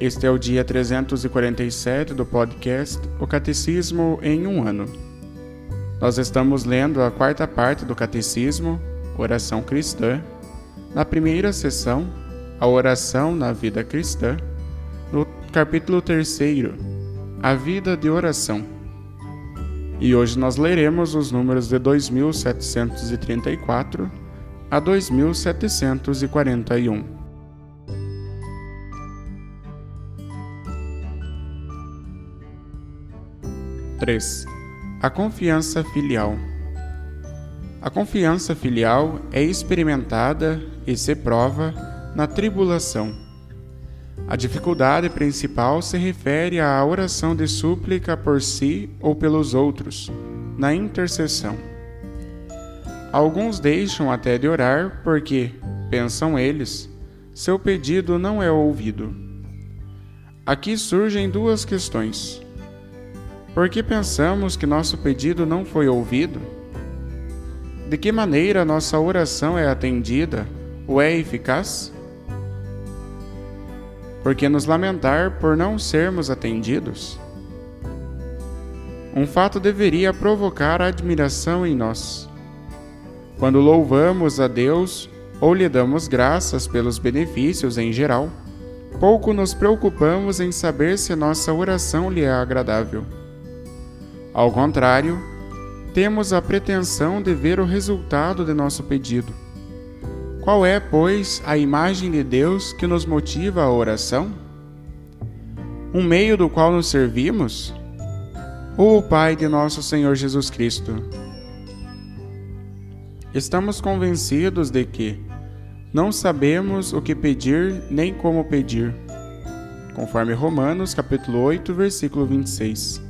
Este é o dia 347 do podcast O Catecismo em um ano. Nós estamos lendo a quarta parte do Catecismo, Oração Cristã, na primeira sessão, a oração na vida cristã, no capítulo 3, a vida de oração. E hoje nós leremos os números de 2734 a 2741. 3. A confiança filial. A confiança filial é experimentada e se prova na tribulação. A dificuldade principal se refere à oração de súplica por si ou pelos outros, na intercessão. Alguns deixam até de orar porque, pensam eles, seu pedido não é ouvido. Aqui surgem duas questões. Por que pensamos que nosso pedido não foi ouvido? De que maneira nossa oração é atendida ou é eficaz? Por que nos lamentar por não sermos atendidos? Um fato deveria provocar admiração em nós. Quando louvamos a Deus ou lhe damos graças pelos benefícios em geral, pouco nos preocupamos em saber se nossa oração lhe é agradável. Ao contrário, temos a pretensão de ver o resultado de nosso pedido. Qual é, pois, a imagem de Deus que nos motiva a oração? Um meio do qual nos servimos? Ou o Pai de nosso Senhor Jesus Cristo? Estamos convencidos de que não sabemos o que pedir nem como pedir, conforme Romanos capítulo 8, versículo 26.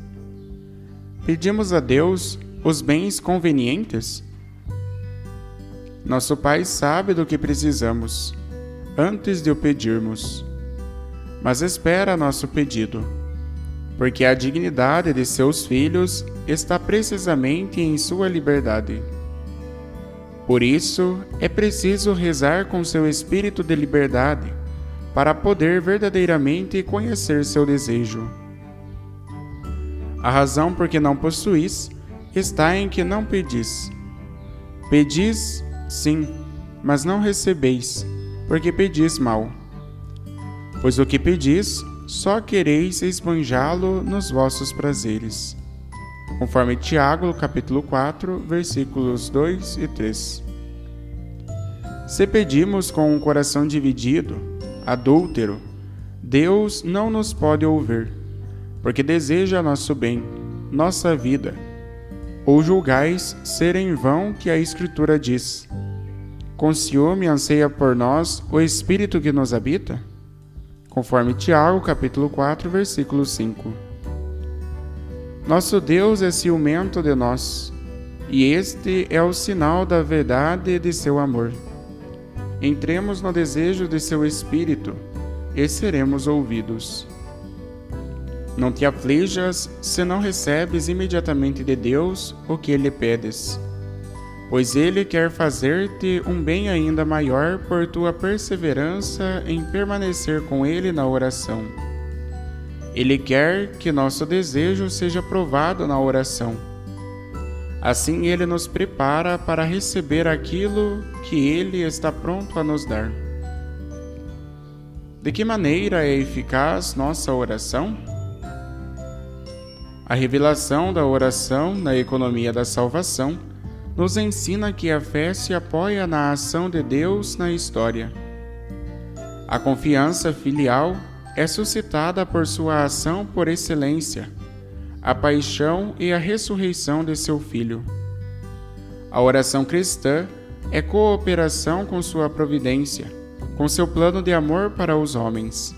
Pedimos a Deus os bens convenientes? Nosso Pai sabe do que precisamos antes de o pedirmos, mas espera nosso pedido, porque a dignidade de seus filhos está precisamente em sua liberdade. Por isso, é preciso rezar com seu espírito de liberdade para poder verdadeiramente conhecer seu desejo. A razão por que não possuís está em que não pedis. Pedis, sim, mas não recebeis, porque pedis mal. Pois o que pedis, só quereis esbanjá-lo nos vossos prazeres. Conforme Tiago, capítulo 4, versículos 2 e 3. Se pedimos com um coração dividido, adúltero, Deus não nos pode ouvir porque deseja nosso bem, nossa vida. Ou julgais ser em vão que a Escritura diz: Com ciúme anseia por nós o Espírito que nos habita? Conforme Tiago, capítulo 4, versículo 5. Nosso Deus é ciumento de nós, e este é o sinal da verdade de seu amor. Entremos no desejo de seu Espírito e seremos ouvidos. Não te aflijas se não recebes imediatamente de Deus o que lhe pedes, pois ele quer fazer-te um bem ainda maior por tua perseverança em permanecer com ele na oração. Ele quer que nosso desejo seja provado na oração. Assim ele nos prepara para receber aquilo que ele está pronto a nos dar. De que maneira é eficaz nossa oração? A revelação da oração na economia da salvação nos ensina que a fé se apoia na ação de Deus na história. A confiança filial é suscitada por sua ação por excelência, a paixão e a ressurreição de seu Filho. A oração cristã é cooperação com sua providência, com seu plano de amor para os homens.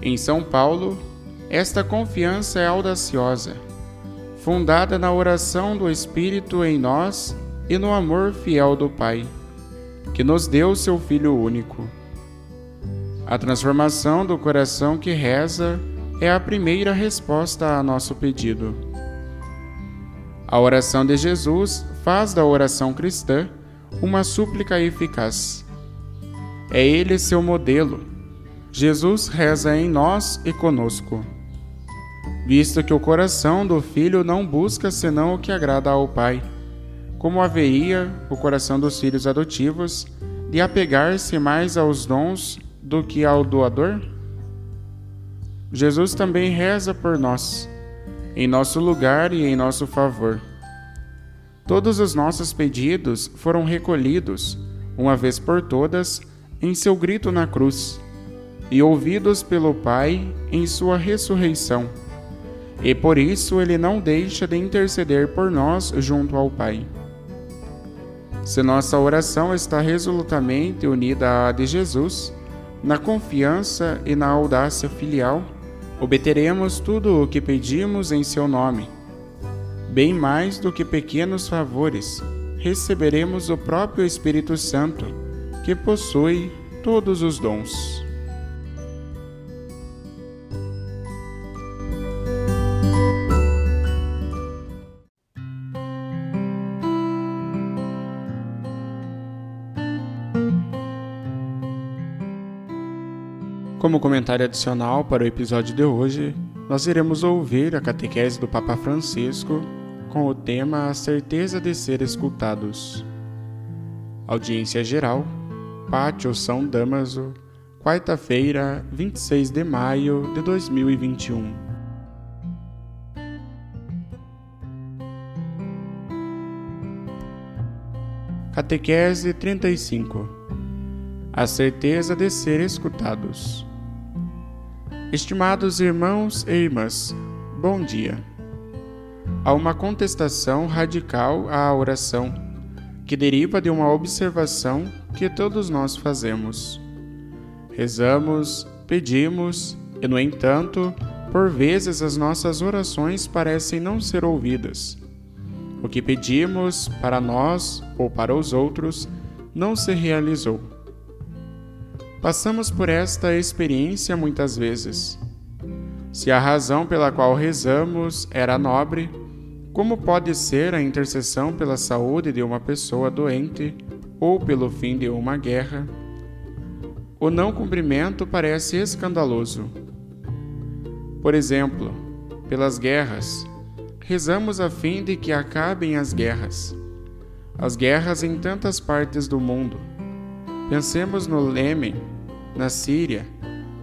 Em São Paulo, esta confiança é audaciosa, fundada na oração do Espírito em nós e no amor fiel do Pai, que nos deu seu Filho único. A transformação do coração que reza é a primeira resposta a nosso pedido. A oração de Jesus faz da oração cristã uma súplica eficaz. É ele seu modelo. Jesus reza em nós e conosco. Visto que o coração do filho não busca senão o que agrada ao Pai, como haveria o coração dos filhos adotivos de apegar-se mais aos dons do que ao doador? Jesus também reza por nós em nosso lugar e em nosso favor. Todos os nossos pedidos foram recolhidos, uma vez por todas, em seu grito na cruz, e ouvidos pelo Pai em sua ressurreição. E por isso ele não deixa de interceder por nós junto ao Pai. Se nossa oração está resolutamente unida à de Jesus, na confiança e na audácia filial, obteremos tudo o que pedimos em seu nome. Bem mais do que pequenos favores, receberemos o próprio Espírito Santo, que possui todos os dons. Como comentário adicional para o episódio de hoje, nós iremos ouvir a catequese do Papa Francisco com o tema A Certeza de Ser Escutados. Audiência Geral, Pátio São Damaso, quarta-feira, 26 de maio de 2021. Catequese 35 A certeza de ser escutados. Estimados irmãos e irmãs, bom dia. Há uma contestação radical à oração, que deriva de uma observação que todos nós fazemos. Rezamos, pedimos, e, no entanto, por vezes as nossas orações parecem não ser ouvidas. O que pedimos para nós ou para os outros não se realizou. Passamos por esta experiência muitas vezes. Se a razão pela qual rezamos era nobre, como pode ser a intercessão pela saúde de uma pessoa doente ou pelo fim de uma guerra? O não cumprimento parece escandaloso. Por exemplo, pelas guerras, rezamos a fim de que acabem as guerras. As guerras em tantas partes do mundo. Pensemos no Lêmen, na Síria,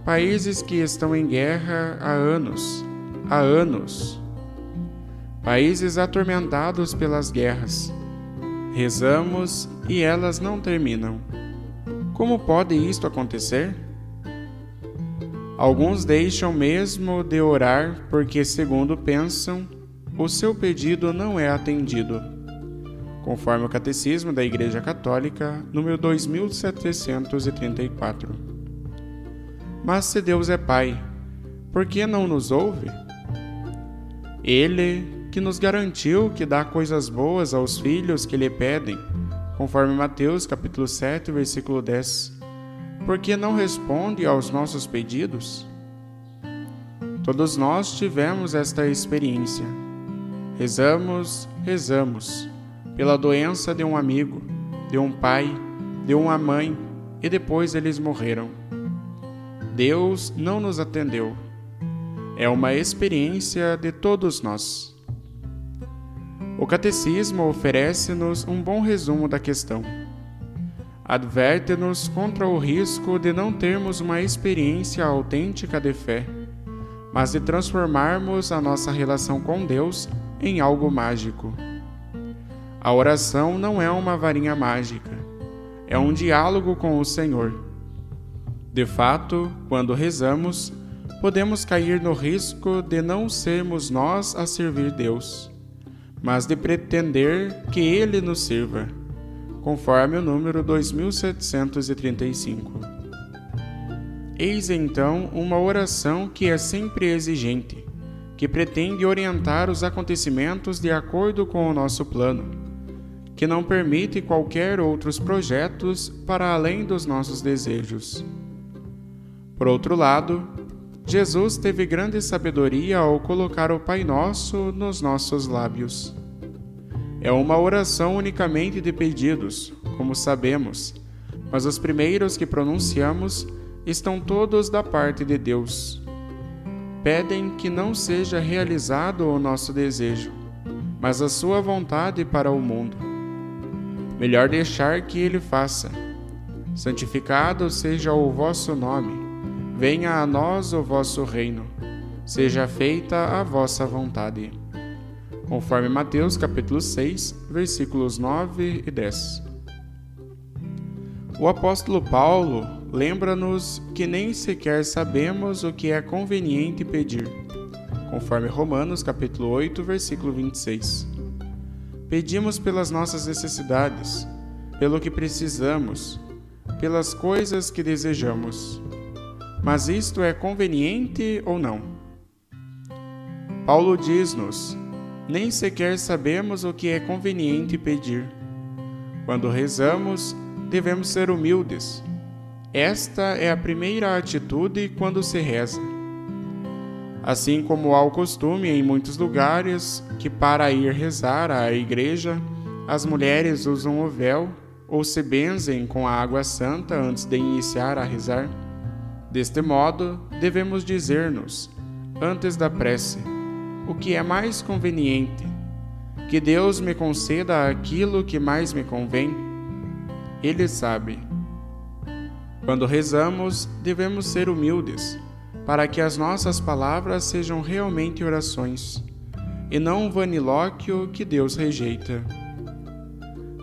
países que estão em guerra há anos, há anos. Países atormentados pelas guerras. Rezamos e elas não terminam. Como pode isto acontecer? Alguns deixam mesmo de orar porque, segundo pensam, o seu pedido não é atendido. Conforme o Catecismo da Igreja Católica, número 2734. Mas se Deus é Pai, por que não nos ouve? Ele que nos garantiu que dá coisas boas aos filhos que lhe pedem, conforme Mateus capítulo 7, versículo 10. Por que não responde aos nossos pedidos? Todos nós tivemos esta experiência. Rezamos, rezamos, pela doença de um amigo, de um pai, de uma mãe, e depois eles morreram. Deus não nos atendeu. É uma experiência de todos nós. O Catecismo oferece-nos um bom resumo da questão. adverte-nos contra o risco de não termos uma experiência autêntica de fé, mas de transformarmos a nossa relação com Deus em algo mágico. A oração não é uma varinha mágica, é um diálogo com o Senhor. De fato, quando rezamos, podemos cair no risco de não sermos nós a servir Deus, mas de pretender que Ele nos sirva conforme o número 2735. Eis então uma oração que é sempre exigente, que pretende orientar os acontecimentos de acordo com o nosso plano, que não permite qualquer outros projetos para além dos nossos desejos. Por outro lado, Jesus teve grande sabedoria ao colocar o Pai Nosso nos nossos lábios. É uma oração unicamente de pedidos, como sabemos, mas os primeiros que pronunciamos estão todos da parte de Deus. Pedem que não seja realizado o nosso desejo, mas a sua vontade para o mundo. Melhor deixar que ele faça. Santificado seja o vosso nome, venha a nós o vosso reino, seja feita a vossa vontade conforme Mateus capítulo 6, versículos 9 e 10. O apóstolo Paulo lembra-nos que nem sequer sabemos o que é conveniente pedir, conforme Romanos capítulo 8, versículo 26. Pedimos pelas nossas necessidades, pelo que precisamos, pelas coisas que desejamos. Mas isto é conveniente ou não? Paulo diz-nos nem sequer sabemos o que é conveniente pedir. Quando rezamos, devemos ser humildes. Esta é a primeira atitude quando se reza. Assim como há o costume em muitos lugares que, para ir rezar à igreja, as mulheres usam o véu ou se benzem com a água santa antes de iniciar a rezar, deste modo devemos dizer-nos, antes da prece, o que é mais conveniente, que Deus me conceda aquilo que mais me convém. Ele sabe. Quando rezamos, devemos ser humildes, para que as nossas palavras sejam realmente orações, e não um vanilóquio que Deus rejeita.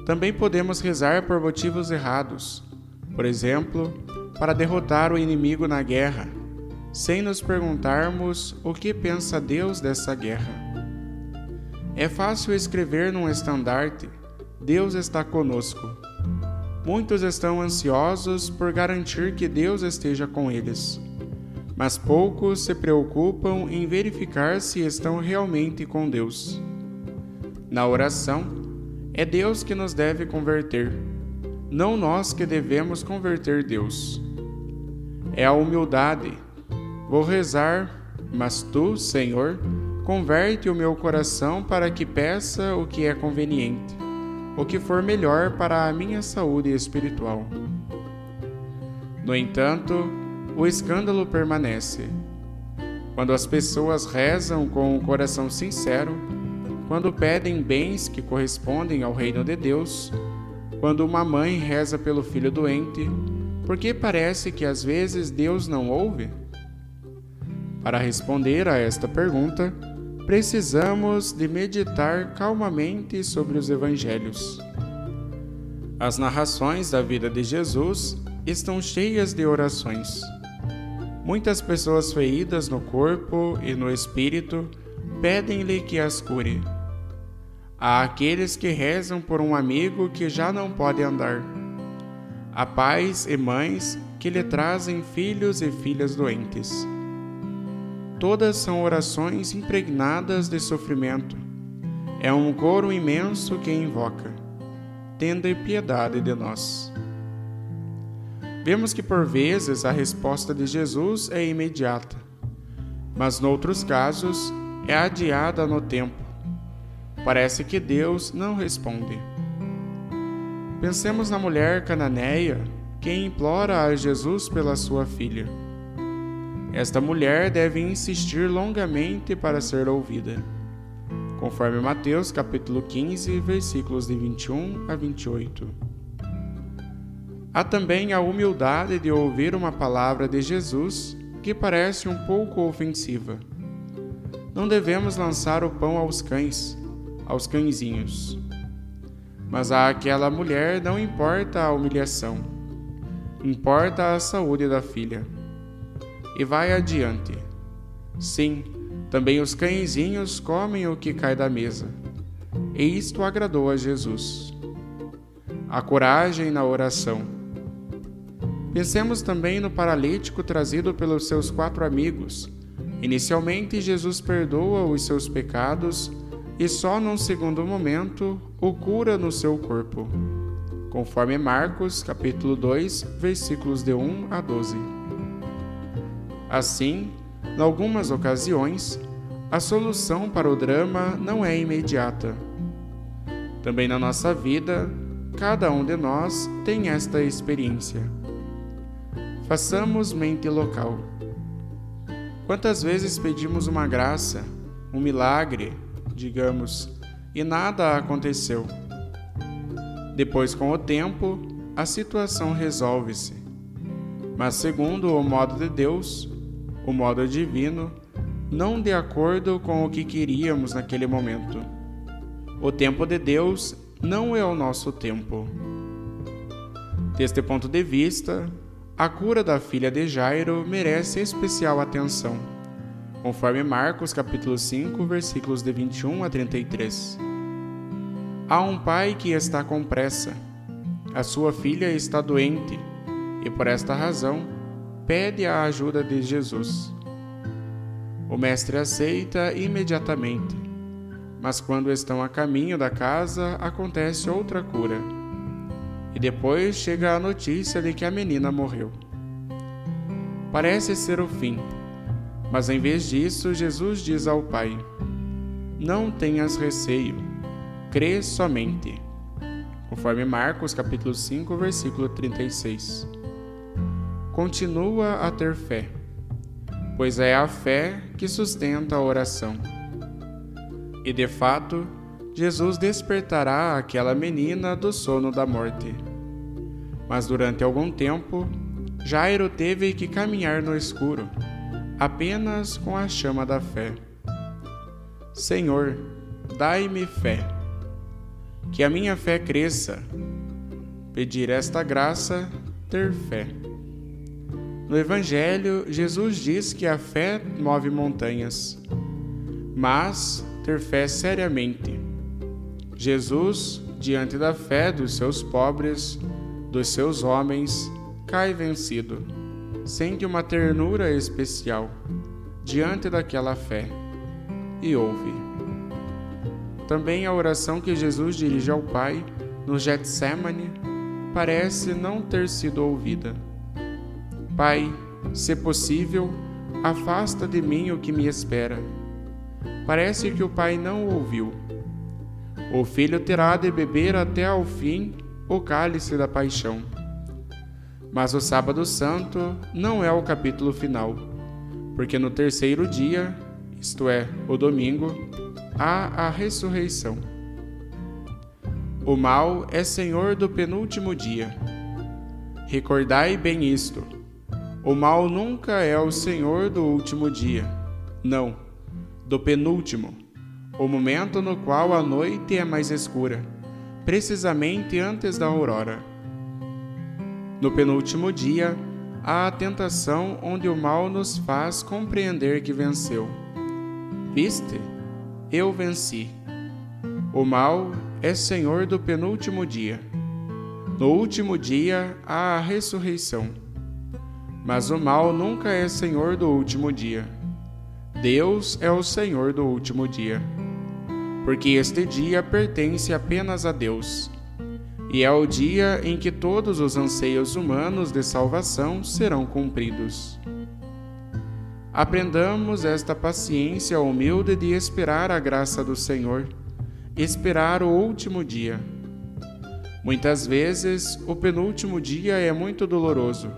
Também podemos rezar por motivos errados, por exemplo, para derrotar o inimigo na guerra sem nos perguntarmos o que pensa Deus dessa guerra. É fácil escrever num estandarte: Deus está conosco. Muitos estão ansiosos por garantir que Deus esteja com eles, mas poucos se preocupam em verificar se estão realmente com Deus. Na oração, é Deus que nos deve converter, não nós que devemos converter Deus. É a humildade Vou rezar, mas tu, Senhor, converte o meu coração para que peça o que é conveniente, o que for melhor para a minha saúde espiritual. No entanto, o escândalo permanece. Quando as pessoas rezam com o coração sincero, quando pedem bens que correspondem ao reino de Deus, quando uma mãe reza pelo filho doente, porque parece que às vezes Deus não ouve? Para responder a esta pergunta, precisamos de meditar calmamente sobre os evangelhos. As narrações da vida de Jesus estão cheias de orações. Muitas pessoas feridas no corpo e no espírito pedem-lhe que as cure. Há aqueles que rezam por um amigo que já não pode andar. Há pais e mães que lhe trazem filhos e filhas doentes. Todas são orações impregnadas de sofrimento. É um coro imenso que invoca: Tende piedade de nós. Vemos que por vezes a resposta de Jesus é imediata, mas noutros casos é adiada no tempo. Parece que Deus não responde. Pensemos na mulher cananeia que implora a Jesus pela sua filha. Esta mulher deve insistir longamente para ser ouvida. Conforme Mateus capítulo 15, versículos de 21 a 28. Há também a humildade de ouvir uma palavra de Jesus que parece um pouco ofensiva. Não devemos lançar o pão aos cães, aos cãezinhos. Mas a aquela mulher não importa a humilhação, importa a saúde da filha. E vai adiante. Sim, também os cãezinhos comem o que cai da mesa. E isto agradou a Jesus. A coragem na oração Pensemos também no paralítico trazido pelos seus quatro amigos. Inicialmente, Jesus perdoa os seus pecados e só num segundo momento o cura no seu corpo. Conforme Marcos, capítulo 2, versículos de 1 a 12. Assim, em algumas ocasiões, a solução para o drama não é imediata. Também na nossa vida, cada um de nós tem esta experiência. Façamos mente local. Quantas vezes pedimos uma graça, um milagre, digamos, e nada aconteceu? Depois, com o tempo, a situação resolve-se. Mas, segundo o modo de Deus, o modo divino, não de acordo com o que queríamos naquele momento. O tempo de Deus não é o nosso tempo. Deste ponto de vista, a cura da filha de Jairo merece especial atenção, conforme Marcos capítulo 5, versículos de 21 a 33. Há um pai que está com pressa. A sua filha está doente e por esta razão pede a ajuda de Jesus. O mestre aceita imediatamente, mas quando estão a caminho da casa acontece outra cura e depois chega a notícia de que a menina morreu. Parece ser o fim, mas em vez disso, Jesus diz ao pai: Não tenhas receio, crê somente. Conforme Marcos capítulo 5, versículo 36. Continua a ter fé, pois é a fé que sustenta a oração. E de fato, Jesus despertará aquela menina do sono da morte. Mas durante algum tempo, Jairo teve que caminhar no escuro, apenas com a chama da fé. Senhor, dai-me fé. Que a minha fé cresça. Pedir esta graça, ter fé. No Evangelho, Jesus diz que a fé move montanhas, mas ter fé seriamente Jesus, diante da fé dos seus pobres, dos seus homens, cai vencido. Sente uma ternura especial diante daquela fé e ouve. Também a oração que Jesus dirige ao Pai no Getsemane parece não ter sido ouvida. Pai, se possível, afasta de mim o que me espera. Parece que o Pai não ouviu o filho terá de beber até ao fim o cálice da paixão. Mas o Sábado Santo não é o capítulo final, porque no terceiro dia, isto é, o domingo, há a ressurreição. O mal é senhor do penúltimo dia. Recordai bem isto: o mal nunca é o senhor do último dia, não, do penúltimo o momento no qual a noite é mais escura, precisamente antes da aurora. No penúltimo dia, há a tentação onde o mal nos faz compreender que venceu. Viste? Eu venci. O mal é senhor do penúltimo dia. No último dia há a ressurreição. Mas o mal nunca é senhor do último dia. Deus é o senhor do último dia porque este dia pertence apenas a Deus. E é o dia em que todos os anseios humanos de salvação serão cumpridos. Aprendamos esta paciência humilde de esperar a graça do Senhor, esperar o último dia. Muitas vezes, o penúltimo dia é muito doloroso,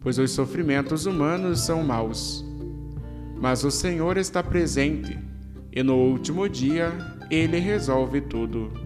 pois os sofrimentos humanos são maus. Mas o Senhor está presente e no último dia ele resolve tudo.